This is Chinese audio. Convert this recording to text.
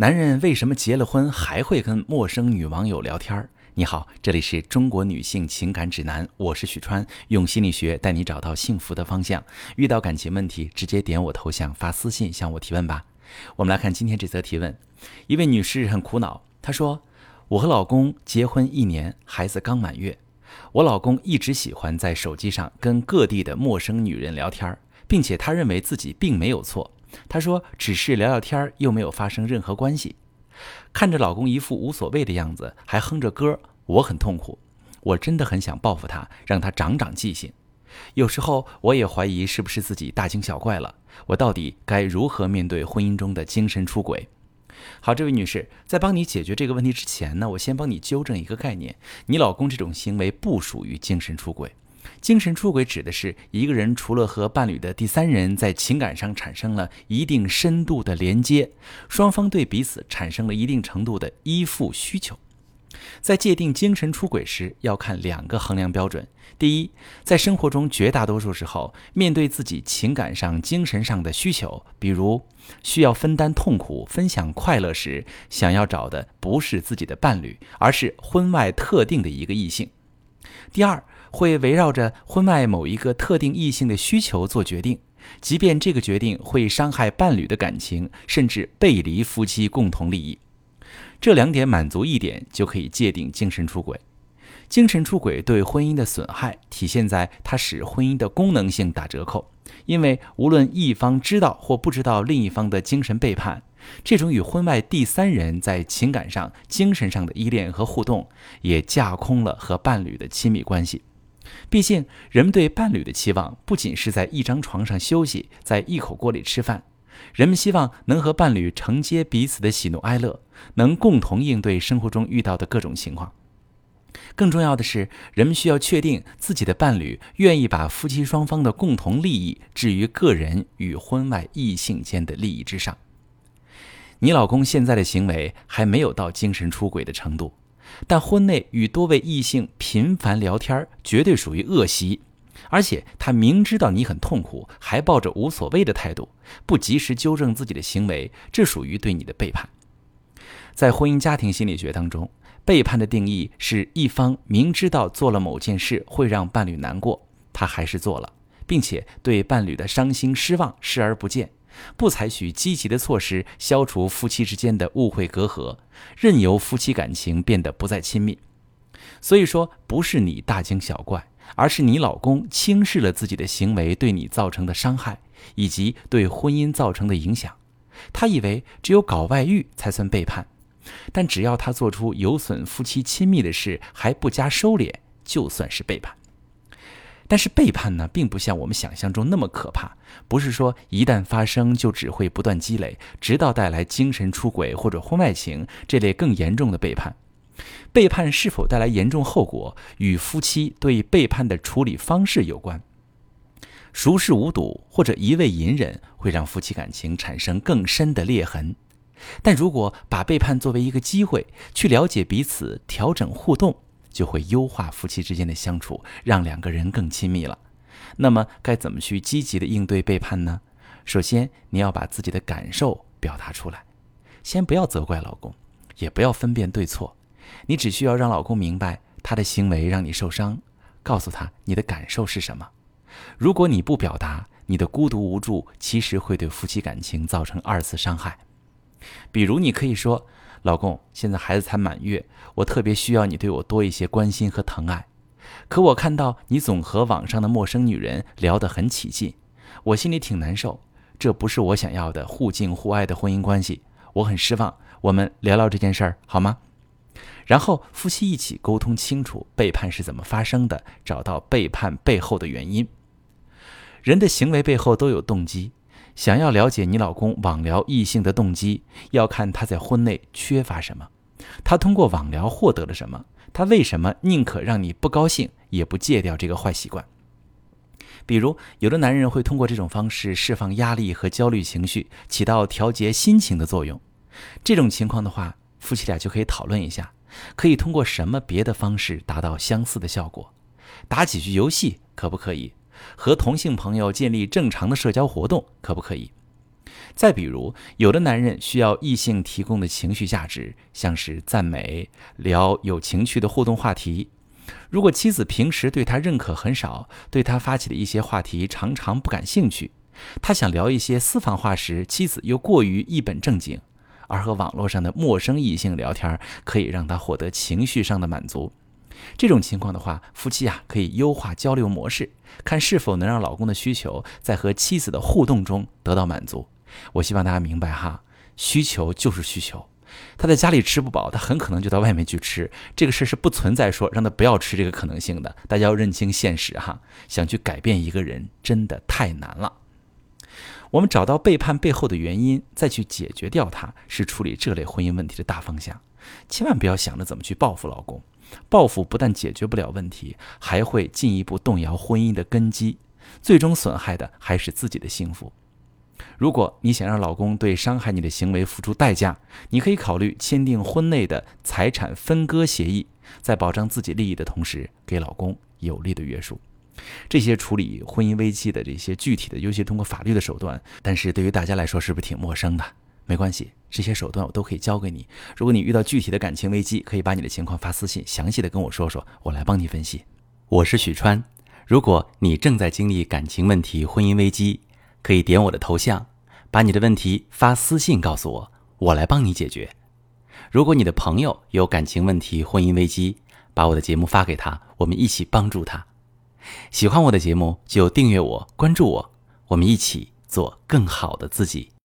男人为什么结了婚还会跟陌生女网友聊天？你好，这里是中国女性情感指南，我是许川，用心理学带你找到幸福的方向。遇到感情问题，直接点我头像发私信向我提问吧。我们来看今天这则提问，一位女士很苦恼，她说：“我和老公结婚一年，孩子刚满月，我老公一直喜欢在手机上跟各地的陌生女人聊天，并且他认为自己并没有错。”她说：“只是聊聊天又没有发生任何关系。看着老公一副无所谓的样子，还哼着歌，我很痛苦。我真的很想报复他，让他长长记性。有时候我也怀疑是不是自己大惊小怪了。我到底该如何面对婚姻中的精神出轨？”好，这位女士，在帮你解决这个问题之前呢，我先帮你纠正一个概念：你老公这种行为不属于精神出轨。精神出轨指的是一个人除了和伴侣的第三人在情感上产生了一定深度的连接，双方对彼此产生了一定程度的依附需求。在界定精神出轨时，要看两个衡量标准：第一，在生活中绝大多数时候，面对自己情感上、精神上的需求，比如需要分担痛苦、分享快乐时，想要找的不是自己的伴侣，而是婚外特定的一个异性；第二。会围绕着婚外某一个特定异性的需求做决定，即便这个决定会伤害伴侣的感情，甚至背离夫妻共同利益。这两点满足一点，就可以界定精神出轨。精神出轨对婚姻的损害，体现在它使婚姻的功能性打折扣。因为无论一方知道或不知道另一方的精神背叛，这种与婚外第三人在情感上、精神上的依恋和互动，也架空了和伴侣的亲密关系。毕竟，人们对伴侣的期望不仅是在一张床上休息，在一口锅里吃饭，人们希望能和伴侣承接彼此的喜怒哀乐，能共同应对生活中遇到的各种情况。更重要的是，人们需要确定自己的伴侣愿意把夫妻双方的共同利益置于个人与婚外异性间的利益之上。你老公现在的行为还没有到精神出轨的程度。但婚内与多位异性频繁聊天，绝对属于恶习。而且他明知道你很痛苦，还抱着无所谓的态度，不及时纠正自己的行为，这属于对你的背叛。在婚姻家庭心理学当中，背叛的定义是一方明知道做了某件事会让伴侣难过，他还是做了，并且对伴侣的伤心失望视而不见。不采取积极的措施消除夫妻之间的误会隔阂，任由夫妻感情变得不再亲密。所以说，不是你大惊小怪，而是你老公轻视了自己的行为对你造成的伤害，以及对婚姻造成的影响。他以为只有搞外遇才算背叛，但只要他做出有损夫妻亲密的事还不加收敛，就算是背叛。但是背叛呢，并不像我们想象中那么可怕，不是说一旦发生就只会不断积累，直到带来精神出轨或者婚外情这类更严重的背叛。背叛是否带来严重后果，与夫妻对背叛的处理方式有关。熟视无睹或者一味隐忍，会让夫妻感情产生更深的裂痕。但如果把背叛作为一个机会，去了解彼此，调整互动。就会优化夫妻之间的相处，让两个人更亲密了。那么该怎么去积极的应对背叛呢？首先，你要把自己的感受表达出来，先不要责怪老公，也不要分辨对错，你只需要让老公明白他的行为让你受伤，告诉他你的感受是什么。如果你不表达，你的孤独无助其实会对夫妻感情造成二次伤害。比如，你可以说。老公，现在孩子才满月，我特别需要你对我多一些关心和疼爱。可我看到你总和网上的陌生女人聊得很起劲，我心里挺难受。这不是我想要的互敬互爱的婚姻关系，我很失望。我们聊聊这件事儿好吗？然后夫妻一起沟通清楚背叛是怎么发生的，找到背叛背后的原因。人的行为背后都有动机。想要了解你老公网聊异性的动机，要看他在婚内缺乏什么，他通过网聊获得了什么，他为什么宁可让你不高兴也不戒掉这个坏习惯？比如，有的男人会通过这种方式释放压力和焦虑情绪，起到调节心情的作用。这种情况的话，夫妻俩就可以讨论一下，可以通过什么别的方式达到相似的效果？打几局游戏可不可以？和同性朋友建立正常的社交活动可不可以？再比如，有的男人需要异性提供的情绪价值，像是赞美、聊有情趣的互动话题。如果妻子平时对他认可很少，对他发起的一些话题常常不感兴趣，他想聊一些私房话时，妻子又过于一本正经，而和网络上的陌生异性聊天可以让他获得情绪上的满足。这种情况的话，夫妻啊可以优化交流模式，看是否能让老公的需求在和妻子的互动中得到满足。我希望大家明白哈，需求就是需求。他在家里吃不饱，他很可能就到外面去吃。这个事儿是不存在说让他不要吃这个可能性的。大家要认清现实哈，想去改变一个人真的太难了。我们找到背叛背后的原因，再去解决掉它，是处理这类婚姻问题的大方向。千万不要想着怎么去报复老公，报复不但解决不了问题，还会进一步动摇婚姻的根基，最终损害的还是自己的幸福。如果你想让老公对伤害你的行为付出代价，你可以考虑签订婚内的财产分割协议，在保障自己利益的同时，给老公有力的约束。这些处理婚姻危机的这些具体的，尤其通过法律的手段，但是对于大家来说是不是挺陌生的？没关系，这些手段我都可以教给你。如果你遇到具体的感情危机，可以把你的情况发私信，详细的跟我说说，我来帮你分析。我是许川，如果你正在经历感情问题、婚姻危机，可以点我的头像，把你的问题发私信告诉我，我来帮你解决。如果你的朋友有感情问题、婚姻危机，把我的节目发给他，我们一起帮助他。喜欢我的节目就订阅我、关注我，我们一起做更好的自己。